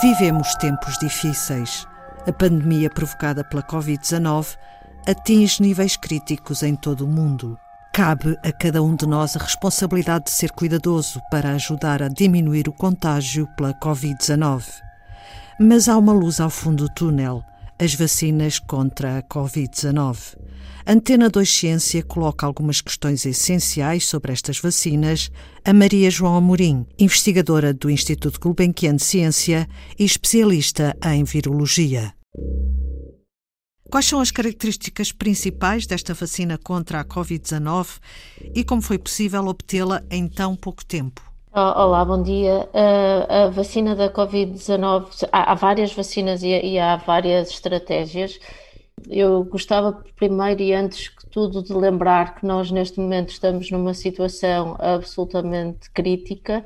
Vivemos tempos difíceis. A pandemia provocada pela Covid-19 atinge níveis críticos em todo o mundo. Cabe a cada um de nós a responsabilidade de ser cuidadoso para ajudar a diminuir o contágio pela Covid-19. Mas há uma luz ao fundo do túnel: as vacinas contra a Covid-19. Antena 2 Ciência coloca algumas questões essenciais sobre estas vacinas a Maria João Amorim, investigadora do Instituto Gulbenkian de Ciência e especialista em virologia. Quais são as características principais desta vacina contra a Covid-19 e como foi possível obtê-la em tão pouco tempo? Olá, bom dia. A, a vacina da Covid-19, há, várias vacinas e há várias estratégias. Eu gostava primeiro e antes que tudo de lembrar que nós neste momento estamos numa situação absolutamente crítica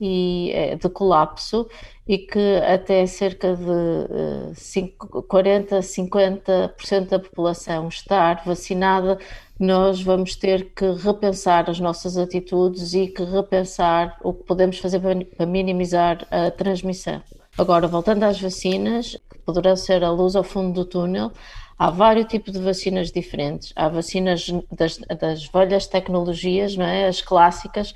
e eh, de colapso e que até cerca de 40, eh, 50% da população estar vacinada, nós vamos ter que repensar as nossas atitudes e que repensar o que podemos fazer para minimizar a transmissão. Agora, voltando às vacinas, que poderão ser a luz ao fundo do túnel, Há vários tipos de vacinas diferentes. Há vacinas das, das velhas tecnologias, não é? as clássicas,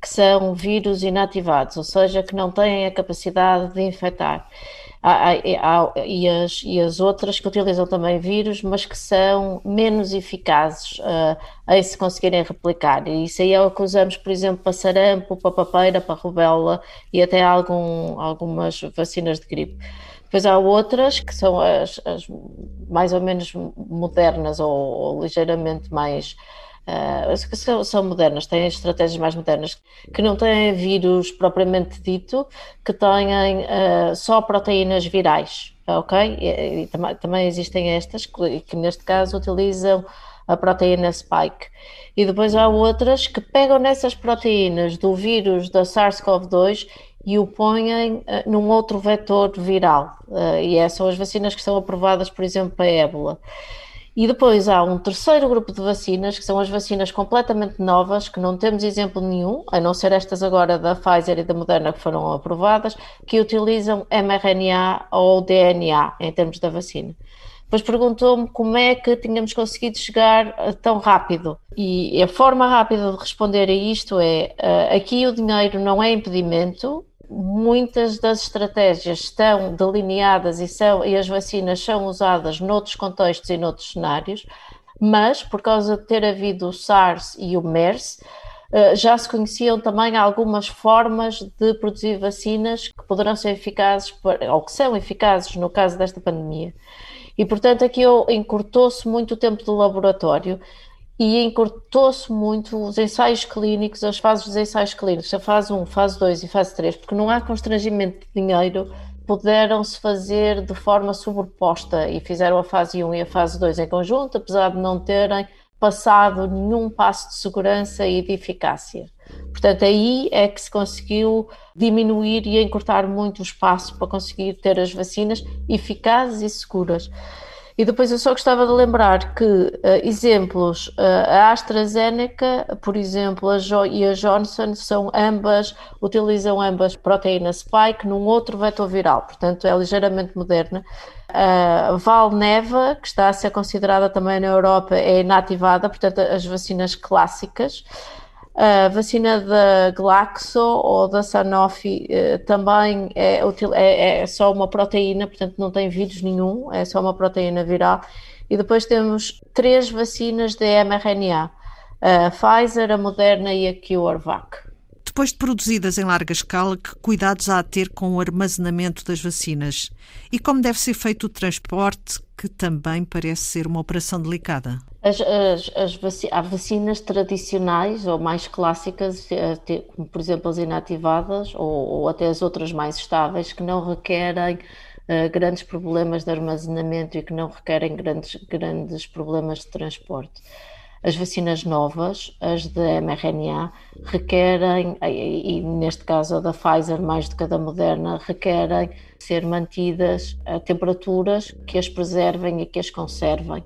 que são vírus inativados, ou seja, que não têm a capacidade de infectar. Há, há, e, as, e, as, outras que utilizam também vírus, mas que são menos eficazes uh, em se conseguirem replicar. E isso aí é o que usamos, por exemplo, para sarampo, para papeira, para rubéola e até algum, algumas vacinas de gripe. Depois há outras que são as, as mais ou menos modernas ou, ou ligeiramente mais. Uh, são, são modernas, têm estratégias mais modernas, que não têm vírus propriamente dito, que têm uh, só proteínas virais, ok? E, e também, também existem estas, que, que neste caso utilizam a proteína spike. E depois há outras que pegam nessas proteínas do vírus da SARS-CoV-2 e o põem uh, num outro vetor viral. Uh, e essas são as vacinas que são aprovadas, por exemplo, para a ébola. E depois há um terceiro grupo de vacinas, que são as vacinas completamente novas, que não temos exemplo nenhum, a não ser estas agora da Pfizer e da Moderna que foram aprovadas, que utilizam mRNA ou DNA em termos da vacina. Depois perguntou-me como é que tínhamos conseguido chegar eh, tão rápido. E a forma rápida de responder a isto é: aqui o dinheiro não é impedimento, muitas das estratégias estão delineadas e, são, e as vacinas são usadas noutros contextos e noutros cenários, mas por causa de ter havido o SARS e o MERS, eh, já se conheciam também algumas formas de produzir vacinas que poderão ser eficazes, ou que são eficazes no caso desta pandemia. E, portanto, aqui encurtou-se muito o tempo do laboratório e encurtou-se muito os ensaios clínicos, as fases dos ensaios clínicos, a fase 1, fase 2 e fase 3, porque não há constrangimento de dinheiro, puderam-se fazer de forma sobreposta e fizeram a fase 1 e a fase 2 em conjunto, apesar de não terem passado nenhum passo de segurança e de eficácia. Portanto, aí é que se conseguiu diminuir e encurtar muito o espaço para conseguir ter as vacinas eficazes e seguras. E depois eu só gostava de lembrar que uh, exemplos, uh, a AstraZeneca, por exemplo, a jo e a Johnson são ambas, utilizam ambas proteína spike num outro vetor viral, portanto é ligeiramente moderna. A Valneva, que está a ser considerada também na Europa, é inativada, portanto as vacinas clássicas. A vacina da Glaxo ou da Sanofi eh, também é, é, é, só uma proteína, portanto não tem vírus nenhum, é só uma proteína viral. E depois temos três vacinas de mRNA, a Pfizer, a Moderna e a CureVac. Depois de produzidas em larga escala, que cuidados há a ter com o armazenamento das vacinas? E como deve ser feito o transporte, que também parece ser uma operação delicada? As, as, as vaci há vacinas tradicionais ou mais clássicas, eh, como por exemplo as inativadas ou, ou até as outras mais estáveis, que não requerem uh, grandes problemas de armazenamento e que não requerem grandes, grandes problemas de transporte. As vacinas novas, as de mRNA, requerem, e neste caso a da Pfizer mais do que a da Moderna, requerem ser mantidas a temperaturas que as preservem e que as conservem.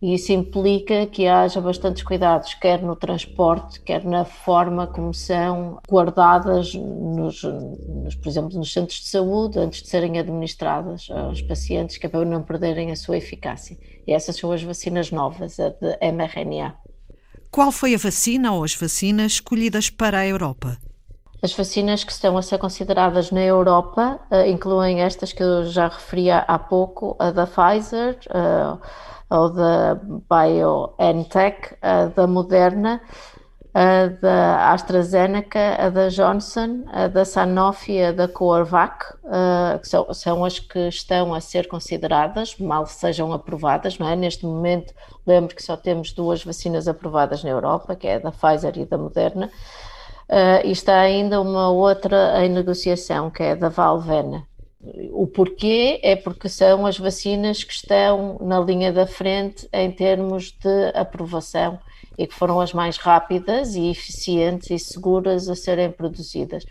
E isso implica que haja bastantes cuidados, quer no transporte, quer na forma como são guardadas, nos, nos, por exemplo, nos centros de saúde, antes de serem administradas aos pacientes, que é para não perderem a sua eficácia. E essas são as vacinas novas, a de mRNA. Qual foi a vacina ou as vacinas escolhidas para a Europa? As vacinas que estão a ser consideradas na Europa uh, incluem estas que eu já referia há pouco, a da Pfizer, uh, ou da BioNTech, a da Moderna, a da AstraZeneca, a da Johnson, a da Sanofi, a da CureVac, uh, que são, são, as que estão a ser consideradas, mal sejam aprovadas, não é? Neste momento, lembro que só temos duas vacinas aprovadas na Europa, que é a da Pfizer e da Moderna, Uh, e está ainda uma outra em negociação, que é da Valvena. O porquê é porque são as vacinas que estão na linha da frente em termos de aprovação e que foram as mais rápidas e eficientes e seguras a serem produzidas.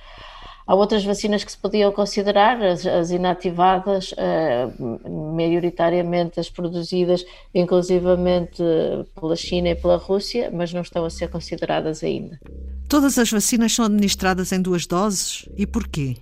Há outras vacinas que se podiam considerar, as, as inativadas, uh, maioritariamente as produzidas inclusivamente pela China e pela Rússia, mas não estão a ser consideradas ainda. Todas as vacinas são administradas em duas doses e porquê?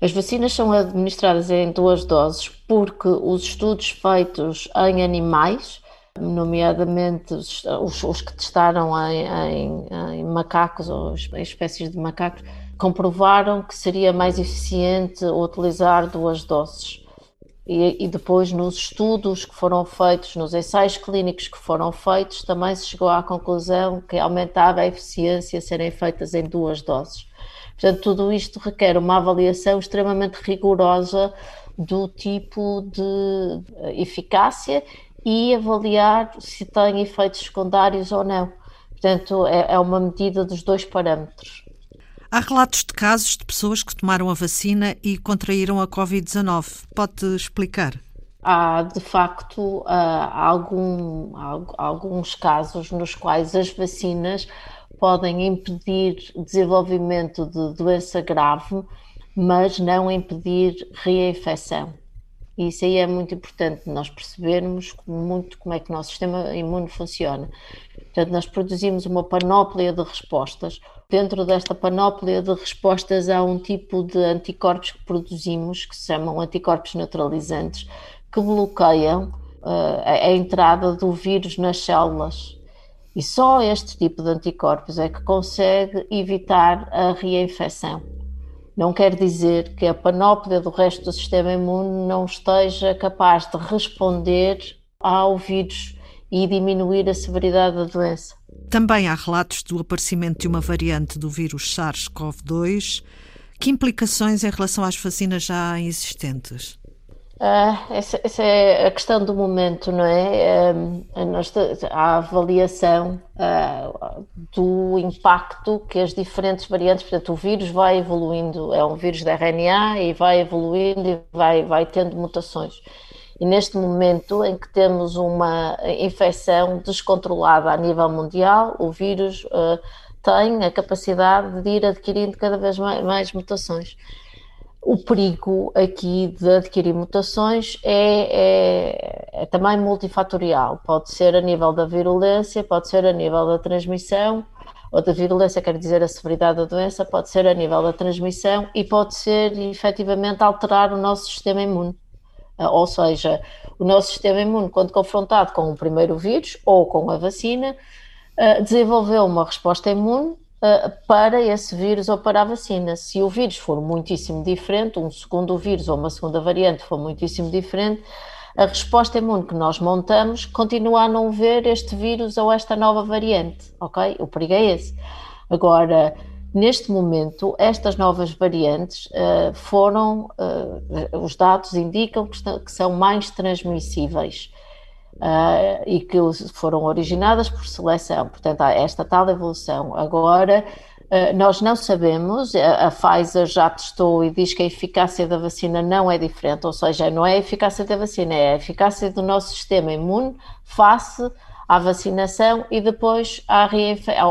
As vacinas são administradas em duas doses porque os estudos feitos em animais, nomeadamente os, os, que testaram em, em, em, macacos ou em espécies de macacos, comprovaram que seria mais eficiente utilizar duas doses. E, e, depois, nos estudos que foram feitos, nos ensaios clínicos que foram feitos, também se chegou à conclusão que aumentava a eficiência serem feitas em duas doses. Portanto, tudo isto requer uma avaliação extremamente rigorosa do tipo de eficácia e avaliar se tem efeitos secundários ou não. Portanto, é, é uma medida dos dois parâmetros. Há relatos de casos de pessoas que tomaram a vacina e contraíram a Covid-19. Pode explicar? Há, de facto, algum, alguns casos nos quais as vacinas podem impedir desenvolvimento de doença grave, mas não impedir reinfecção. E isso aí é muito importante nós percebermos muito como é que o nosso sistema imune funciona. Portanto, nós produzimos uma panóplia de respostas. Dentro desta panóplia de respostas há um tipo de anticorpos que produzimos, que se chamam anticorpos neutralizantes, que bloqueiam uh, a entrada do vírus nas células. E só este tipo de anticorpos é que consegue evitar a reinfecção. Não quer dizer que a panóplia do resto do sistema imune não esteja capaz de responder ao vírus e diminuir a severidade da doença. Também há relatos do aparecimento de uma variante do vírus SARS-CoV-2. Que implicações em relação às vacinas já existentes? Uh, essa, essa, é a questão do momento, não é? Uh, a avaliação uh, do impacto que as diferentes variantes, portanto, o vírus vai evoluindo, é um vírus de RNA e vai evoluindo e vai, vai tendo mutações. E neste momento em que temos uma infecção descontrolada a nível mundial, o vírus uh, tem a capacidade de ir adquirindo cada vez mais, mais mutações. O perigo aqui de adquirir mutações é, é, é, também multifatorial. Pode ser a nível da virulência, pode ser a nível da transmissão, ou da virulência, quer dizer a severidade da doença, pode ser a nível da transmissão e pode ser efetivamente alterar o nosso sistema imune. Ah, ou seja, o nosso sistema imune, quando confrontado com o primeiro vírus ou com a vacina, ah, desenvolveu uma resposta imune ah, para esse vírus ou para a vacina. Se o vírus for muitíssimo diferente, um segundo vírus ou uma segunda variante for muitíssimo diferente, a resposta imune que nós montamos continua a não ver este vírus ou esta nova variante, ok? O perigo é esse. Agora, Neste momento, estas novas variantes uh, foram, uh, os dados indicam que, estão, que são mais transmissíveis uh, e que foram originadas por seleção. Portanto, há esta tal evolução. Agora, nós não sabemos, a, a Pfizer já testou e diz que a eficácia da vacina não é diferente, ou seja, não é a eficácia da vacina, é a eficácia do nosso sistema imune face à vacinação e depois à,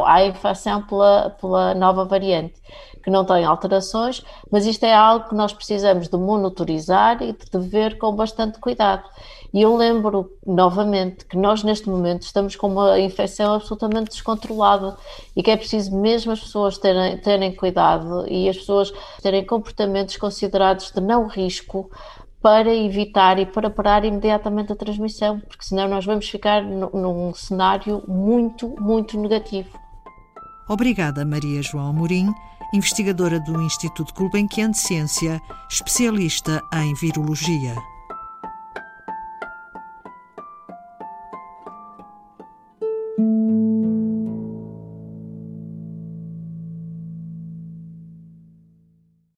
à infecção pela, pela nova variante, que não tem alterações, mas isto é algo que nós precisamos de monitorizar e de ver com bastante cuidado. E eu lembro novamente que nós neste momento estamos com uma infecção absolutamente descontrolada e que é preciso mesmo as pessoas terem, terem cuidado e as pessoas terem comportamentos considerados de não risco para evitar e para parar imediatamente a transmissão, porque senão nós vamos ficar num cenário muito, muito negativo. Obrigada, Maria João Amorim, investigadora do Instituto Gulbenkian de Ciência, especialista em virologia.